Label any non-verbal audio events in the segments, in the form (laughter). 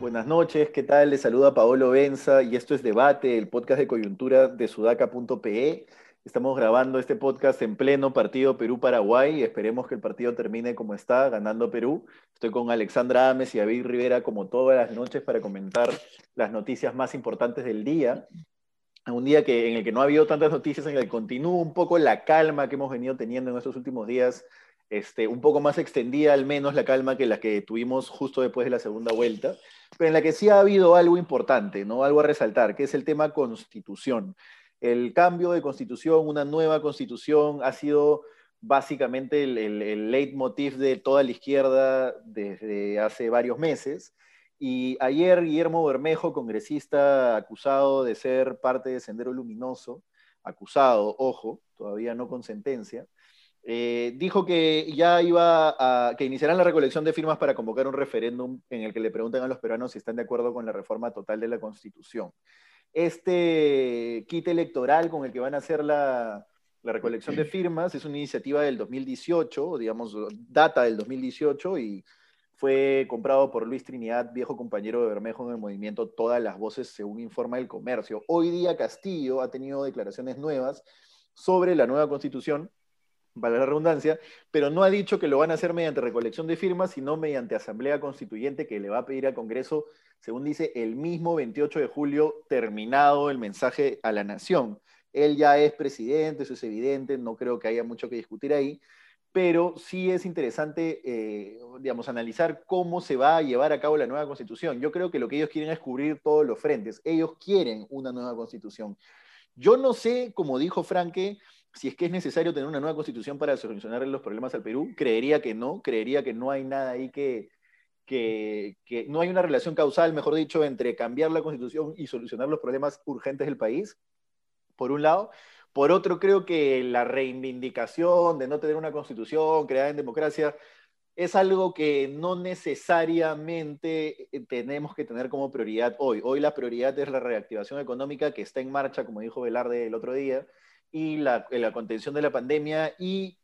Buenas noches, ¿qué tal? Les saluda Paolo Benza y esto es Debate, el podcast de coyuntura de sudaca.pe. Estamos grabando este podcast en pleno partido Perú-Paraguay. Esperemos que el partido termine como está, ganando Perú. Estoy con Alexandra Ames y David Rivera como todas las noches para comentar las noticias más importantes del día. Un día que, en el que no ha habido tantas noticias, en el que continúa un poco la calma que hemos venido teniendo en estos últimos días, este, un poco más extendida al menos la calma que la que tuvimos justo después de la segunda vuelta pero en la que sí ha habido algo importante, ¿no? Algo a resaltar, que es el tema constitución. El cambio de constitución, una nueva constitución, ha sido básicamente el, el, leitmotiv de toda la izquierda desde hace varios meses. Y ayer Guillermo Bermejo, congresista acusado de ser parte de Sendero Luminoso, acusado, ojo, todavía no con sentencia, eh, dijo que ya iba a, que iniciarán la recolección de firmas para convocar un referéndum en el que le pregunten a los peruanos si están de acuerdo con la reforma total de la Constitución. Este kit electoral con el que van a hacer la, la recolección de firmas. Es una iniciativa del 2018, digamos, data del 2018 y fue comprado por Luis Trinidad, viejo compañero de Bermejo en el movimiento Todas las Voces, según informa el comercio. Hoy día Castillo ha tenido declaraciones nuevas sobre la nueva constitución para la redundancia, pero no ha dicho que lo van a hacer mediante recolección de firmas, sino mediante asamblea constituyente que le va a pedir al Congreso, según dice, el mismo 28 de julio, terminado el mensaje a la nación. Él ya es presidente, eso es evidente, no creo que haya mucho que discutir ahí, pero sí es interesante, eh, digamos, analizar cómo se va a llevar a cabo la nueva constitución. Yo creo que lo que ellos quieren es cubrir todos los frentes. Ellos quieren una nueva constitución. Yo no sé, como dijo Franque, si es que es necesario tener una nueva constitución para solucionar los problemas al Perú, creería que no, creería que no hay nada ahí que, que, no hay una relación causal, mejor dicho, entre cambiar la constitución y solucionar los problemas urgentes del país, por un lado. Por otro, creo que la reivindicación de no tener una constitución creada en democracia es algo que no necesariamente eh, tenemos que tener como prioridad hoy. Hoy la prioridad es la reactivación económica que está en marcha, como dijo Velarde el otro día, y la, la contención de la pandemia y,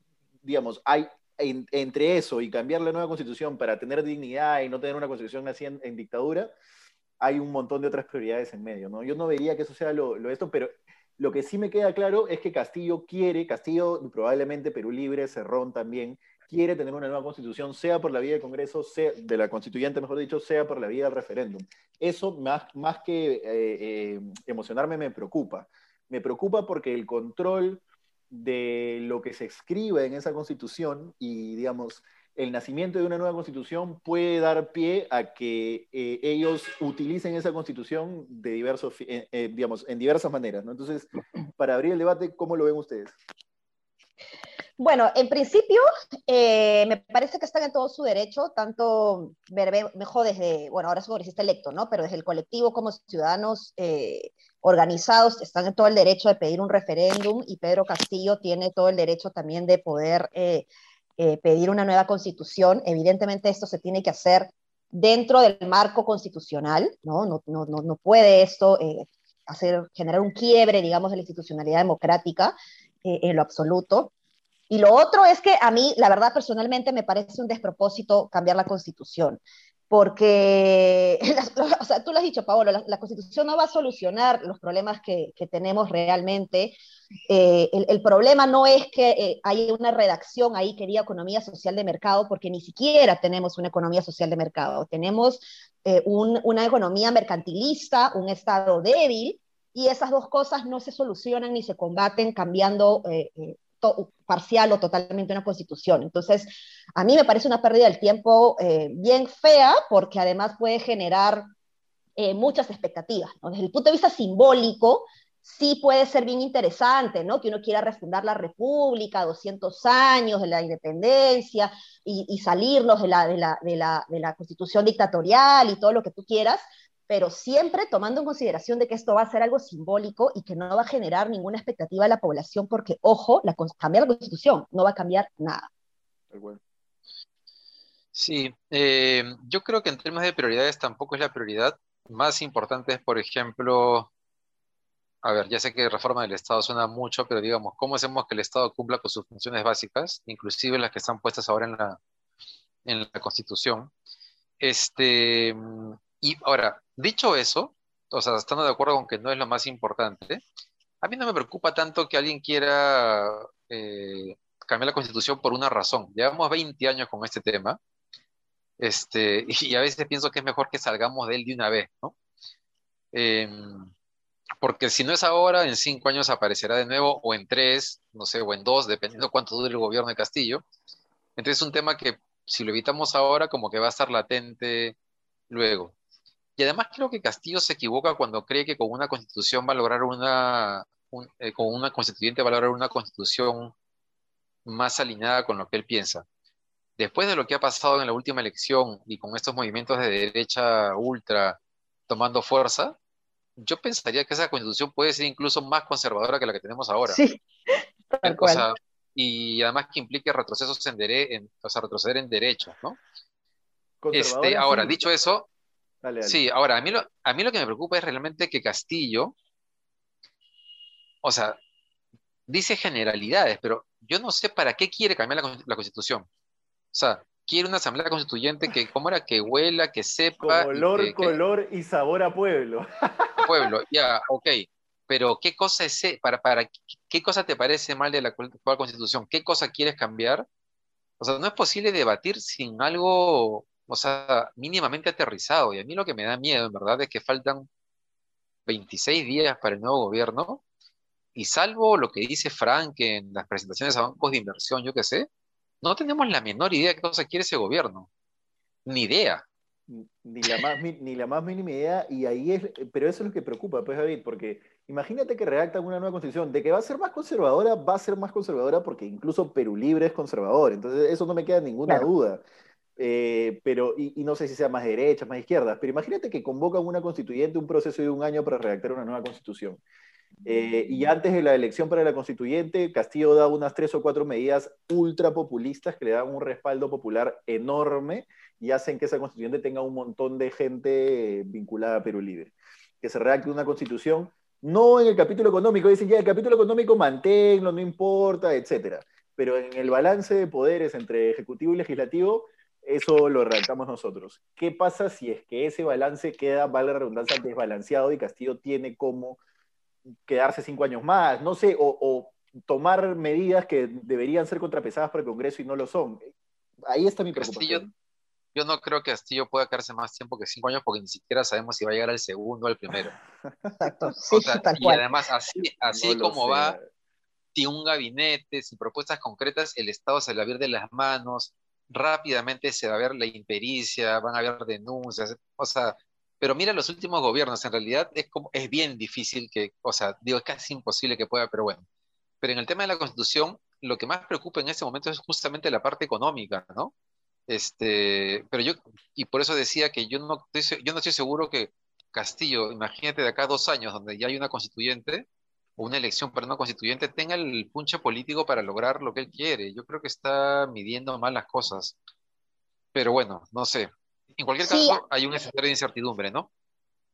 digamos, hay entre eso y cambiar la nueva constitución para tener dignidad y no tener una constitución así en, dictadura, hay un montón de otras prioridades en medio, ¿no? Yo no vería que eso sea lo, lo esto, pero lo que sí me queda claro es que Castillo quiere, Castillo probablemente Perú Libre, Cerrón también, quiere tener una nueva constitución, sea por la vía del Congreso, sea, de la constituyente, mejor dicho, sea por la vía del referéndum. Eso, más, más que eh, eh, emocionarme, me preocupa me preocupa porque el control de lo que se escribe en esa constitución y, digamos, el nacimiento de una nueva constitución puede dar pie a que eh, ellos utilicen esa constitución de diversos, eh, eh, digamos, en diversas maneras. Entonces, para abrir el debate, ¿cómo lo ven ustedes? Bueno, en principio, me parece que están en todo su derecho, tanto mejor desde, bueno, ahora es congresista electo, ¿no? Pero desde el colectivo como ciudadanos organizados están en todo el derecho de pedir un referéndum y Pedro Castillo tiene todo el derecho también de poder eh, eh, pedir una nueva constitución. Evidentemente esto se tiene que hacer dentro del marco constitucional, ¿no? No, no, no, puede esto eh, hacer, generar un quiebre, digamos, de la institucionalidad democrática en lo absoluto. Y lo otro es que a mí, la verdad, personalmente me parece un despropósito cambiar la constitución porque, (laughs) o sea, tú lo has dicho, Paolo, la, Constitución no va a solucionar los problemas que, que tenemos realmente. Eh, el, el, problema no es que eh, hay una redacción ahí que diga economía social de mercado, porque ni siquiera tenemos una economía social de mercado. Tenemos eh, un, una economía mercantilista, un Estado débil, y esas dos cosas no se solucionan ni se combaten cambiando parcial o totalmente una constitución. Entonces, a mí me parece una pérdida del tiempo eh, bien fea porque además puede generar eh, muchas expectativas. Desde el punto de vista simbólico, sí puede ser bien interesante, ¿no? Que uno quiera refundar la República, 200 años de la independencia y, y salirnos de la, de, la, de, la, de la constitución dictatorial y todo lo que tú quieras, pero siempre tomando en consideración de que esto va a ser algo simbólico y que no va a generar ninguna expectativa a la población, porque, ojo, la, cambiar la constitución no va a cambiar nada. Sí, eh, yo creo que en términos de prioridades tampoco es la prioridad. más importantes, por ejemplo, a ver, ya sé que reforma del Estado suena mucho, pero digamos, ¿cómo hacemos que el Estado cumpla con sus funciones básicas, inclusive las que están puestas ahora en la, en la Constitución? Este, y ahora, dicho eso, o sea, estando de acuerdo con que no es lo más importante, a mí no me preocupa tanto que alguien quiera eh, cambiar la Constitución por una razón. Llevamos 20 años con este tema, este, (laughs) y a veces pienso que es mejor que salgamos de él de una vez, ¿no? Em, porque si no es ahora, en cinco años aparecerá de nuevo, o en tres, no sé, o en dos, dependiendo cuánto dure el gobierno de Castillo. Entonces es un tema que si lo evitamos ahora, como que va a estar latente luego. Y además creo que Castillo se equivoca cuando cree que con una constitución va a lograr una, eh, con una constituyente va a lograr una constitución más alineada con lo que él piensa. Después de lo que ha pasado en la última elección y con estos movimientos de derecha ultra tomando fuerza, yo pensaría que esa constitución puede ser incluso más conservadora que la que tenemos ahora. Sí, tal cual. y además que implique retrocesos en, derecho, o sea, retroceder en derechos, ¿no? Este, ahora, dicho eso, sí, ahora, a mí, lo, a mí lo que me preocupa es realmente que Castillo, o sea, dice generalidades, pero yo no sé para qué quiere cambiar la, la constitución. O sea, quiere una asamblea constituyente que, ¿cómo era? Que huela, que sepa. Olor, color y sabor a pueblo. (laughs) Pueblo, ya, ok. Pero, ¿qué cosa es, para, para, qué cosa te parece mal de la actual constitución? ¿Qué cosa quieres cambiar? O sea, no es posible debatir sin algo, o sea, mínimamente aterrizado. Y a mí lo que me da miedo, en verdad, es que faltan 26 días para el nuevo gobierno. Y salvo lo que dice Frank en las presentaciones a bancos de inversión, yo qué sé, no tenemos la menor idea de qué cosa quiere ese gobierno. Ni idea. Ni la, más, ni la más mínima idea, y ahí es, pero eso es lo que preocupa, pues David, porque imagínate que redactan una nueva constitución, de que va a ser más conservadora, va a ser más conservadora porque incluso Perú Libre es conservador, entonces eso no me queda ninguna duda. Eh, pero, y, y, no sé si sea más derecha, más izquierda, pero imagínate que convocan una constituyente un proceso de un año para redactar una nueva constitución. Eh, y antes de la elección para la constituyente, Castillo da unas tres o cuatro medidas ultra populistas que le dan un respaldo popular enorme y hacen que esa constituyente tenga un montón de gente vinculada a Perú Libre. Que se redacte una constitución, no en el capítulo económico, dicen ya el capítulo económico manténlo, no importa, etc. Pero en el balance de poderes entre ejecutivo y legislativo, eso lo redactamos nosotros. ¿Qué pasa si es que ese balance queda, vale la redundancia, desbalanceado y Castillo tiene como quedarse cinco años más, no sé, o, tomar medidas que deberían ser contrapesadas por el Congreso y no lo son. Ahí está mi preocupación. yo no creo que Castillo pueda quedarse más tiempo que cinco años porque ni siquiera sabemos si va a llegar al segundo o al primero. Exacto, sí, y además, así, así como va, sin un gabinete, sin propuestas concretas, el Estado se le va a abrir de las manos, rápidamente se va a ver la impericia, van a haber denuncias, o sea, pero mira los últimos gobiernos, en realidad es, como, es bien difícil que, o sea, digo, es casi imposible que pueda, pero bueno. Pero en el tema de la constitución, lo que más preocupa en este momento es justamente la parte económica, ¿no? Este, pero yo, y por eso decía que yo no, yo no estoy seguro que Castillo, imagínate de acá dos años, donde ya hay una constituyente, o una elección para una constituyente, tenga el punche político para lograr lo que él quiere. Yo creo que está midiendo mal las cosas. Pero bueno, no sé. En cualquier caso, hay un escenario de incertidumbre, ¿no?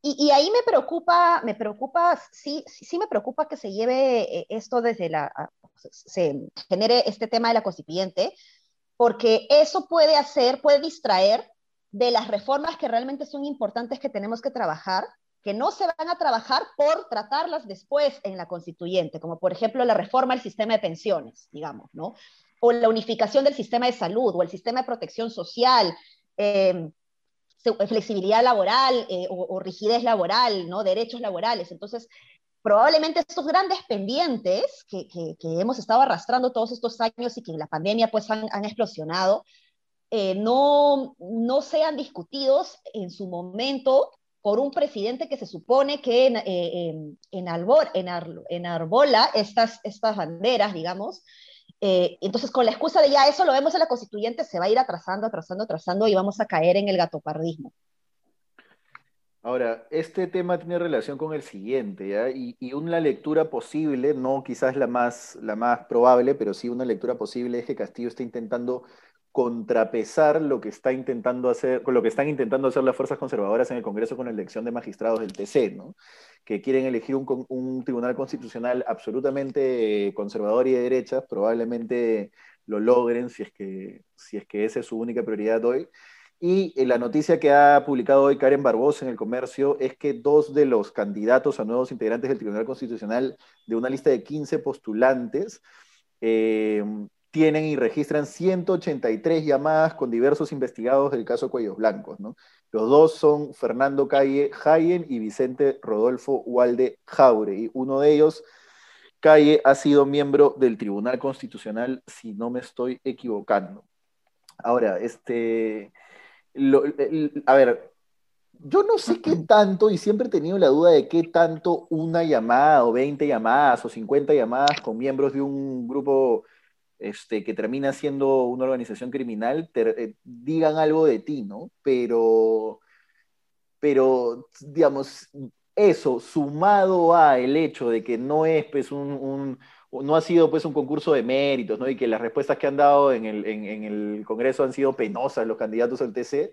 Y, ahí me preocupa, me preocupa, sí, sí me preocupa que se lleve eh, esto desde la, se genere este tema de la constituyente, porque eso puede hacer, puede distraer de las reformas que realmente son importantes que tenemos que trabajar, que no se van a trabajar por tratarlas después en la constituyente, como por ejemplo la reforma del sistema de pensiones, digamos, ¿no? O la unificación del sistema de salud, o el sistema de protección social, eh, flexibilidad laboral eh, o, rigidez laboral, ¿no? derechos laborales. Entonces, probablemente estos grandes pendientes que, que, hemos estado arrastrando todos estos años y que en la pandemia pues han, han explosionado, eh, no, no sean discutidos en su momento por un presidente que se supone que en, eh, en, en, arbola estas, estas banderas, digamos, eh, entonces, con la excusa de ya eso lo vemos en la constituyente, se va a ir atrasando, atrasando, atrasando y vamos a caer en el gatopardismo. Ahora, este tema tiene relación con el siguiente, ¿ya? Y, y, una lectura posible, no quizás la más, la más probable, pero sí una lectura posible es que Castillo está intentando contrapesar lo que está intentando hacer, con lo que están intentando hacer las fuerzas conservadoras en el Congreso con la elección de magistrados del TC, ¿no? que quieren elegir un, un tribunal constitucional absolutamente conservador y de derechas, probablemente lo logren si es que, si es que esa es su única prioridad hoy. Y eh, la noticia que ha publicado hoy Karen Barbosa en el comercio es que dos de los candidatos a nuevos integrantes del Tribunal Constitucional de una lista de 15 postulantes eh, tienen y registran 183 llamadas con diversos investigados del caso Cuellos Blancos. ¿no? Los dos son Fernando Calle Jayen y Vicente Rodolfo Walde Jaure. Y uno de ellos, Calle, ha sido miembro del Tribunal Constitucional, si no me estoy equivocando. Ahora, este, a ver, yo no sé qué tanto, y siempre he tenido la duda de qué tanto una llamada o 20 llamadas o 50 llamadas con miembros de un grupo este, que termina siendo una organización criminal, eh, digan algo de ti, ¿no? Pero, pero, digamos, eso, sumado a el hecho de que no es, pues, un, no ha sido, pues, un concurso de méritos, ¿no? Y que las respuestas que han dado en el, en, el Congreso han sido penosas los candidatos al TC,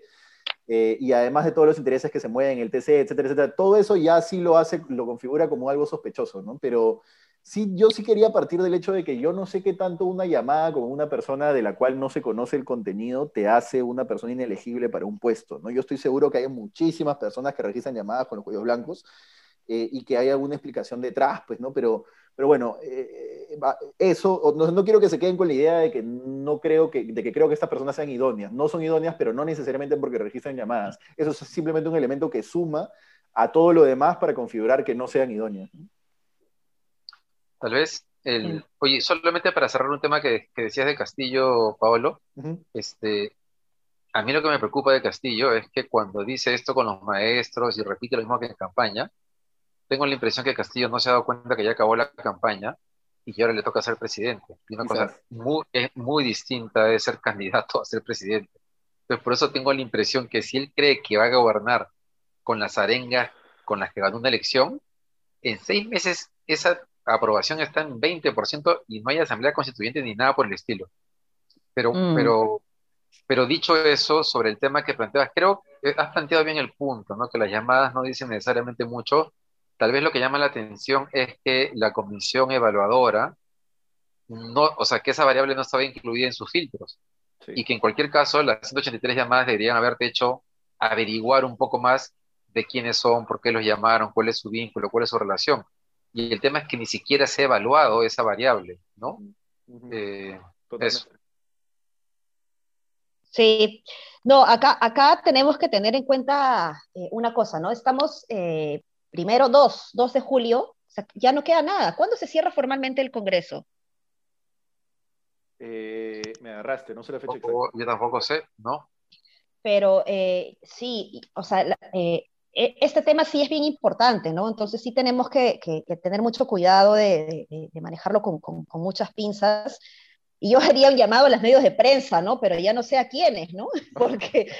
eh, y además de todos los intereses que se mueven en el TC, etcétera, etcétera, todo eso ya sí lo hace, lo configura como algo sospechoso, ¿no? Pero sí, yo sí quería partir del hecho de que yo no sé qué tanto una llamada con una persona de la cual no se conoce el contenido te hace una persona inelegible para un puesto, ¿no? Yo estoy seguro que hay muchísimas personas que registran llamadas con los cuellos blancos eh, y que hay alguna explicación detrás, pues, ¿no? Pero, pero bueno, eh, eso, no, no, quiero que se queden con la idea de que no creo que, de que creo que estas personas sean idóneas. No son idóneas, pero no necesariamente porque registran llamadas. Eso es simplemente un elemento que suma a todo lo demás para configurar que no sean idóneas. Tal vez, el, oye, solamente para cerrar un tema que, decías de Castillo, Paolo, este, a mí lo que me preocupa de Castillo es que cuando dice esto con los maestros y repite lo mismo que en campaña, tengo la impresión que Castillo no se ha dado cuenta que ya acabó la campaña y que ahora le toca ser presidente. Y una cosa muy, es muy distinta de ser (laughs) candidato a ser presidente. Entonces, por eso tengo la impresión que si él cree que va a gobernar con las arengas con las que ganó una elección, en seis meses esa aprobación está en 20% y no hay asamblea constituyente ni nada por el estilo. Pero, mm. pero, pero dicho eso, sobre el tema que planteas, creo que has planteado bien el punto, ¿no? que las llamadas no dicen necesariamente mucho. Tal vez lo que llama la atención es que la comisión evaluadora, no, o sea, que esa variable no estaba incluida en sus filtros. Y que en cualquier caso las 183 llamadas deberían haberte hecho averiguar un poco más de quiénes son, por qué los llamaron, cuál es su vínculo, cuál es su relación y el tema es que ni siquiera se ha evaluado esa variable, ¿no? Eh, sí, no, acá, acá tenemos que tener en cuenta eh, una cosa, ¿no? Estamos eh, primero 2, 2 de julio, ya no queda nada. ¿Cuándo se cierra formalmente el Congreso? me agarraste, no sé la fecha exacta. Yo tampoco sé, ¿no? Pero sí, o sea, este tema sí es bien importante, ¿no? Entonces sí tenemos que, tener mucho cuidado de, manejarlo con, muchas pinzas. Y yo (laughs) haría un llamado a los medios de prensa, ¿no? Pero ya no sé a quiénes, ¿no? (laughs) Porque,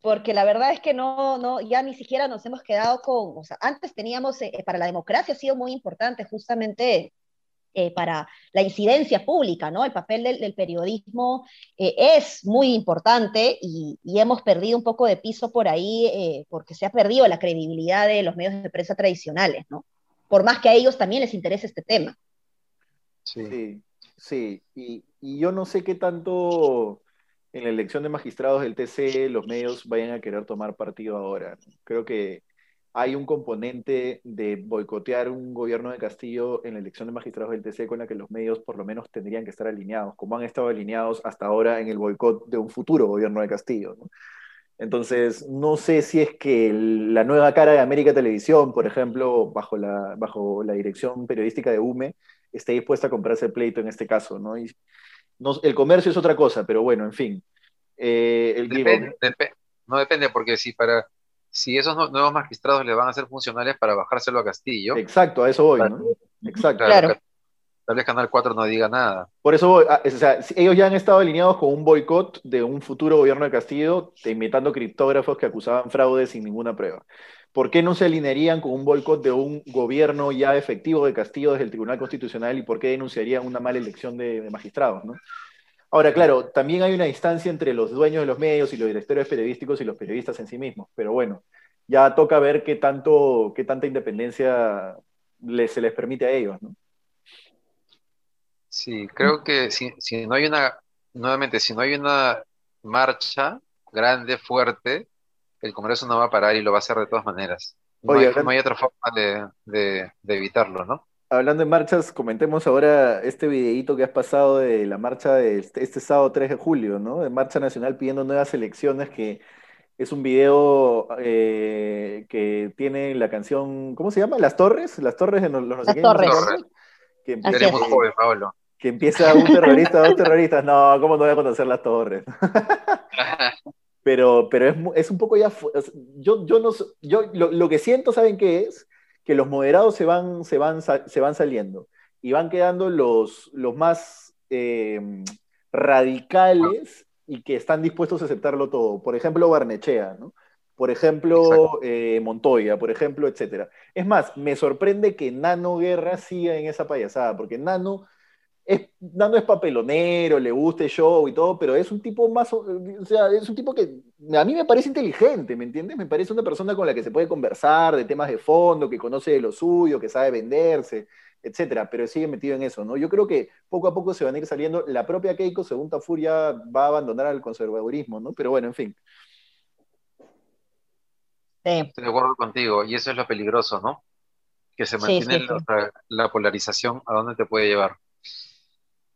porque la verdad es que no, no, ya ni siquiera nos hemos quedado con, o sea, antes teníamos, eh, para la democracia ha sido muy importante justamente eh, para la incidencia pública, ¿no? El papel del, periodismo eh, es muy importante y, hemos perdido un poco de piso por ahí eh, porque se ha perdido la credibilidad de los medios de prensa tradicionales, ¿no? Por más que a ellos también les interese este tema. Sí, sí, Y, y yo no sé qué tanto en la elección de magistrados del TC los medios vayan a querer tomar partido ahora. Creo que hay un componente de boicotear un gobierno de Castillo en la elección de magistrados del TC con la que los medios por lo menos tendrían que estar alineados, como han estado alineados hasta ahora en el boicot de un futuro gobierno de Castillo. Entonces, no sé si es que la nueva cara de América Televisión, por ejemplo, bajo la, bajo la dirección periodística de UME, esté dispuesta a comprarse el pleito en este caso. ¿no? Y, el comercio es otra cosa, pero bueno, en fin. Eh, no depende, porque si para si esos nuevos magistrados le van a ser funcionales para bajárselo a Castillo. Exacto, a eso voy, ¿no? Exacto. Claro. Tal vez Canal 4 no diga nada. Por eso voy, ah, o sea, ellos ya han estado alineados con un boicot de un futuro gobierno de Castillo, imitando criptógrafos que acusaban fraude sin ninguna prueba. ¿Por qué no se alinearían con un boicot de un gobierno ya efectivo de Castillo desde el Tribunal Constitucional y por qué denunciarían una mala elección de, de magistrados? ¿no? Ahora, claro, también hay una distancia entre los dueños de los medios y los directores periodísticos y los periodistas en sí mismos, pero bueno, ya toca ver qué, tanto, qué tanta independencia se les permite a ellos, ¿no? Sí, creo que si, si no hay una, nuevamente, si no hay una marcha grande, fuerte, el Congreso no va a parar y lo va a hacer de todas maneras. No, hay, no hay, otra forma de, de, de, evitarlo, ¿no? Hablando de marchas, comentemos ahora este videíto que has pasado de la marcha de este, este, sábado 3 de julio, ¿no? De Marcha Nacional pidiendo nuevas elecciones, que es un video eh, que tiene la canción, ¿cómo se llama? Las Torres, las Torres de los no sé Las Torres. Que empieza, joven, Pablo. Que empieza un terrorista, dos terroristas. No, ¿cómo no voy a conocer las Torres? (laughs) pero, pero es, es, un poco ya, yo, yo no, yo lo, lo, que siento, ¿saben qué es? Que los moderados se van, se van, se van saliendo y van quedando los, los más eh, radicales y que están dispuestos a aceptarlo todo. Por ejemplo, Barnechea, ¿no? Por ejemplo, eh, Montoya, por ejemplo, etcétera. Es más, me sorprende que Nano Guerra siga en esa payasada, porque Nano es, Nando es papelonero, le gusta el show y todo, pero es un tipo más, o sea, es un tipo que a mí me parece inteligente, ¿me entiendes? Me parece una persona con la que se puede conversar de temas de fondo, que conoce de lo suyo, que sabe venderse, etcétera, pero sigue metido en eso, ¿no? Yo creo que poco a poco se van a ir saliendo, la propia Keiko, según Tafur, ya va a abandonar al conservadurismo, ¿no? Pero bueno, en fin. Sí. Estoy de acuerdo contigo, y eso es lo peligroso, ¿no? Que se mantiene la, la polarización, ¿a dónde te puede llevar?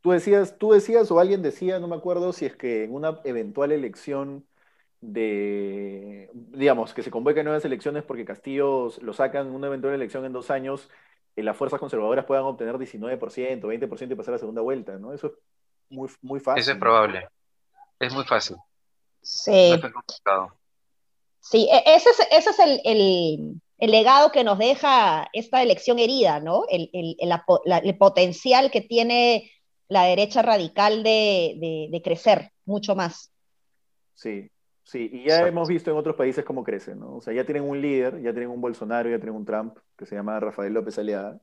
Tú decías, tú decías, o alguien decía, no me acuerdo, si es que en una eventual elección de, digamos, que se convoquen nuevas elecciones porque Castillo lo sacan en una eventual elección en dos años, eh, las fuerzas conservadoras puedan obtener 19%, 20% y pasar a la segunda vuelta, ¿no? Eso es muy, muy fácil. Eso es probable. Es muy fácil. Sí. sí, e, ese es, ese es el, el, el, legado que nos deja esta elección herida, ¿no? El, el potencial que tiene la derecha radical de, crecer mucho más. Sí, sí, y ya hemos visto en otros países cómo crecen, ¿no? O sea, ya tienen un líder, ya tienen un Bolsonaro, ya tienen un Trump, que se llama Rafael López Aliada.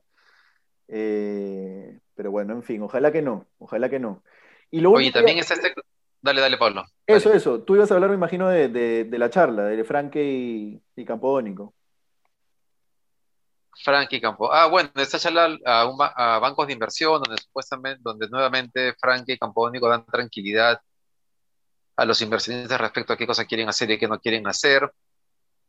Eh, pero bueno, en fin, ojalá que no, ojalá que no. Y lo Oye, también es este... Dale, dale, Pablo. Eso, eso. Tú ibas a hablar, me imagino, de, la charla, de Franque y, y Campodónico. Frankie Campo. Ah, bueno, esta charla a, bancos de inversión, donde supuestamente, donde nuevamente Frankie y Campónico dan tranquilidad a los inversionistas respecto a qué cosas quieren hacer y qué no quieren hacer.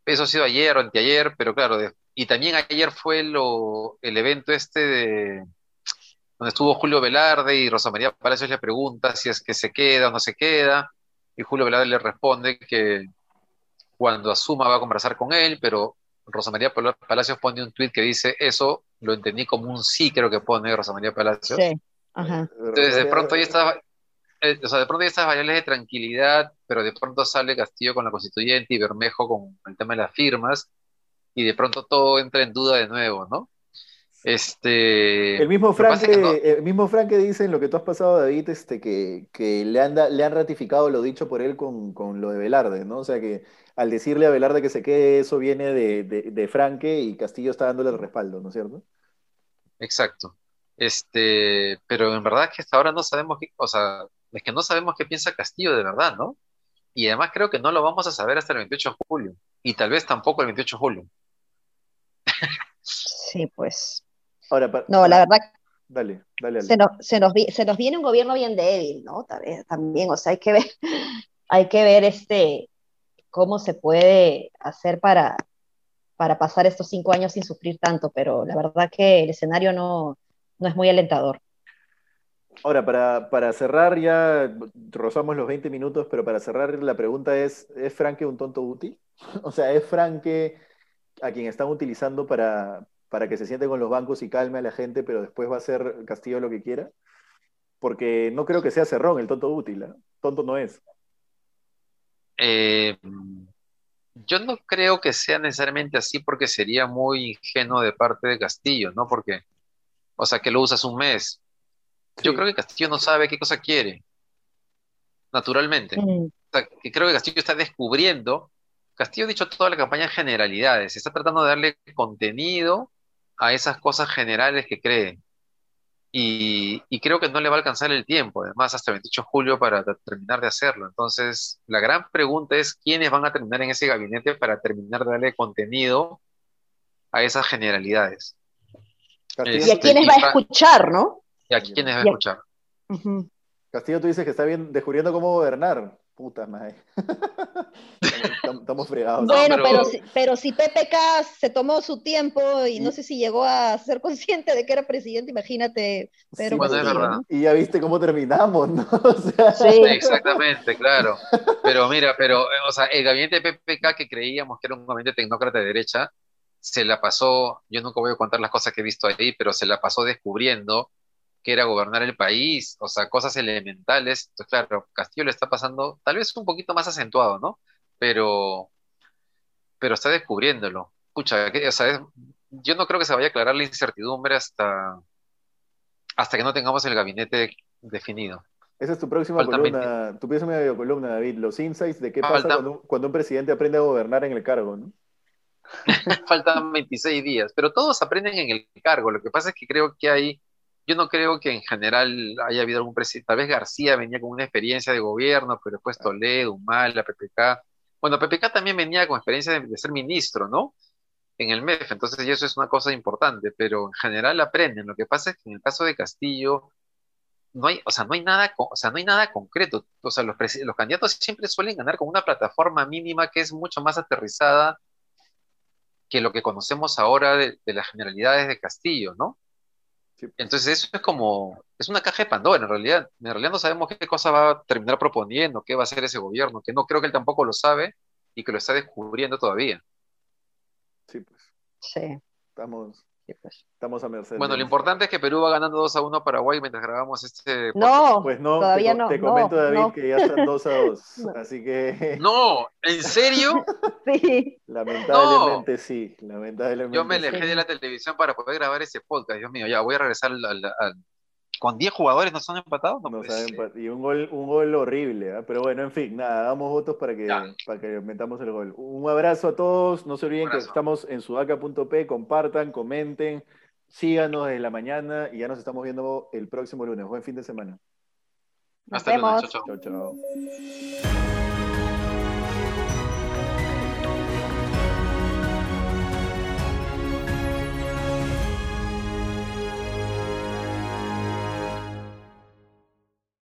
Eso ha sido ayer o anteayer, pero claro, y también ayer fue lo, el evento este de donde estuvo Julio Velarde y Rosa María Palacios le pregunta si es que se queda o no se queda, y Julio Velarde le responde que cuando asuma va a conversar con él, pero Rosa María Palacios pone un tuit que dice eso, lo entendí como un sí, creo que pone Rosa María Palacios. Sí, ajá. Entonces, de pronto ya está, eh, o sea, de pronto hay estas variables de tranquilidad, pero de pronto sale Castillo con la constituyente y Bermejo con el tema de las firmas, y de pronto todo entra en duda de nuevo, ¿no? Este, el mismo Frank, el mismo Frank dice en lo que tú has pasado, David, este, que, que le, han le han ratificado lo dicho por él con, con, lo de Velarde, ¿no? O sea que al decirle a Velarde que se quede, eso viene de, de, Franque y Castillo está dándole el respaldo, ¿no es cierto? Exacto. Este, pero en verdad que hasta ahora no sabemos qué, o sea, es que no sabemos qué piensa Castillo de verdad, ¿no? Y además creo que no lo vamos a saber hasta el 28 de julio, y tal vez tampoco el 28 de julio. Sí, pues. Ahora, no, la verdad. Dale, dale, Se, nos, se, nos, se nos viene un gobierno bien débil, ¿no? También, o sea, hay que ver, (laughs) hay que ver este, cómo se puede hacer para, para pasar estos cinco años sin sufrir tanto, pero la verdad que el escenario no, no es muy alentador. Ahora, para, para, cerrar, ya rozamos los 20 minutos, pero para cerrar la pregunta es, ¿es Franke un tonto útil? (laughs) O sea, ¿es Franke a quien están utilizando para, para que se siente con los bancos y calme a la gente, pero después va a hacer Castillo lo que quiera? Porque no creo que sea Cerrón el tonto útil, ¿eh? tonto no es. Eh, yo no creo que sea necesariamente así porque sería muy ingenuo de parte de Castillo, ¿no? Porque, o sea, que lo usas un mes. Yo creo que Castillo no sabe qué cosa quiere, naturalmente. Mm. O sea, que creo que Castillo está descubriendo. Castillo ha dicho toda la campaña en generalidades, está tratando de darle contenido a esas cosas generales que cree. y, y creo que no le va a alcanzar el tiempo, además hasta el 28 de julio para terminar de hacerlo. Entonces, la gran pregunta es quiénes van a terminar en ese gabinete para terminar de darle contenido a esas generalidades. y a quiénes va a escuchar, ¿no? Y a quiénes va a escuchar. Castillo, tú dices que está bien descubriendo cómo gobernar. Puta madre. (laughs) estamos, fregados. Bueno, pero... Pero, si, PPK se tomó su tiempo y no sé si llegó a ser consciente de que era presidente, imagínate. Pero Y ya viste cómo terminamos, ¿no? (laughs) sí. Exactamente, claro. Pero mira, pero, o sea, el gabinete de PPK que creíamos que era un gabinete tecnócrata de derecha, se la pasó, yo nunca voy a contar las cosas que he visto ahí, pero se la pasó descubriendo que era gobernar el país, o sea, cosas elementales. Entonces, claro, Castillo le está pasando, tal vez un poquito más acentuado, ¿no? Pero, pero está descubriéndolo. Escucha, o sea, yo no creo que se vaya a aclarar la incertidumbre hasta, hasta que no tengamos el gabinete definido. Esa es tu próxima columna, tu próxima columna, David, los insights de qué pasa cuando, cuando, un presidente aprende a gobernar en el cargo, ¿no? (laughs) Faltan 26 días, pero todos aprenden en el cargo. Lo que pasa es que creo que hay yo no creo que en general haya habido algún presidente, tal vez García venía con una experiencia de gobierno, pero después Toledo, Humala, PPK. Bueno, PPK también venía con experiencia de, ser ministro, ¿no? En el MEF, entonces y eso es una cosa importante, pero en general aprenden. Lo que pasa es que en el caso de Castillo, no hay, o sea, no hay nada, o sea, no hay nada concreto. O sea, los, los candidatos siempre suelen ganar con una plataforma mínima que es mucho más aterrizada que lo que conocemos ahora de las generalidades de Castillo, ¿no? Entonces eso es como, es una caja de Pandora en realidad. En realidad no sabemos qué cosa va a terminar proponiendo, qué va a hacer ese gobierno, que no creo que él tampoco lo sabe y que lo está descubriendo todavía. Sí, pues. Sí. Estamos, pues. estamos a merced. Bueno, lo importante es que Perú va ganando 2 a 1 a Paraguay mientras grabamos este. No, pues no, todavía te, no. Te comento, David, que ya están (laughs) 2 a 2. Así que. (laughs) No, ¿en serio? (laughs) sí. Lamentablemente sí, lamentablemente. Yo me alejé de la televisión para poder grabar ese podcast. Dios mío, ya voy a regresar al. Con 10 jugadores no están empatados. No, y un gol, un gol horrible, ¿eh? pero bueno, en fin, nada, damos votos para que, para que metamos el gol. Un abrazo a todos, no se olviden que estamos en sudaca.p, compartan, comenten, síganos desde la mañana y ya nos estamos viendo el próximo lunes. Buen fin de semana. Hasta luego, chao, chao. chao, chao.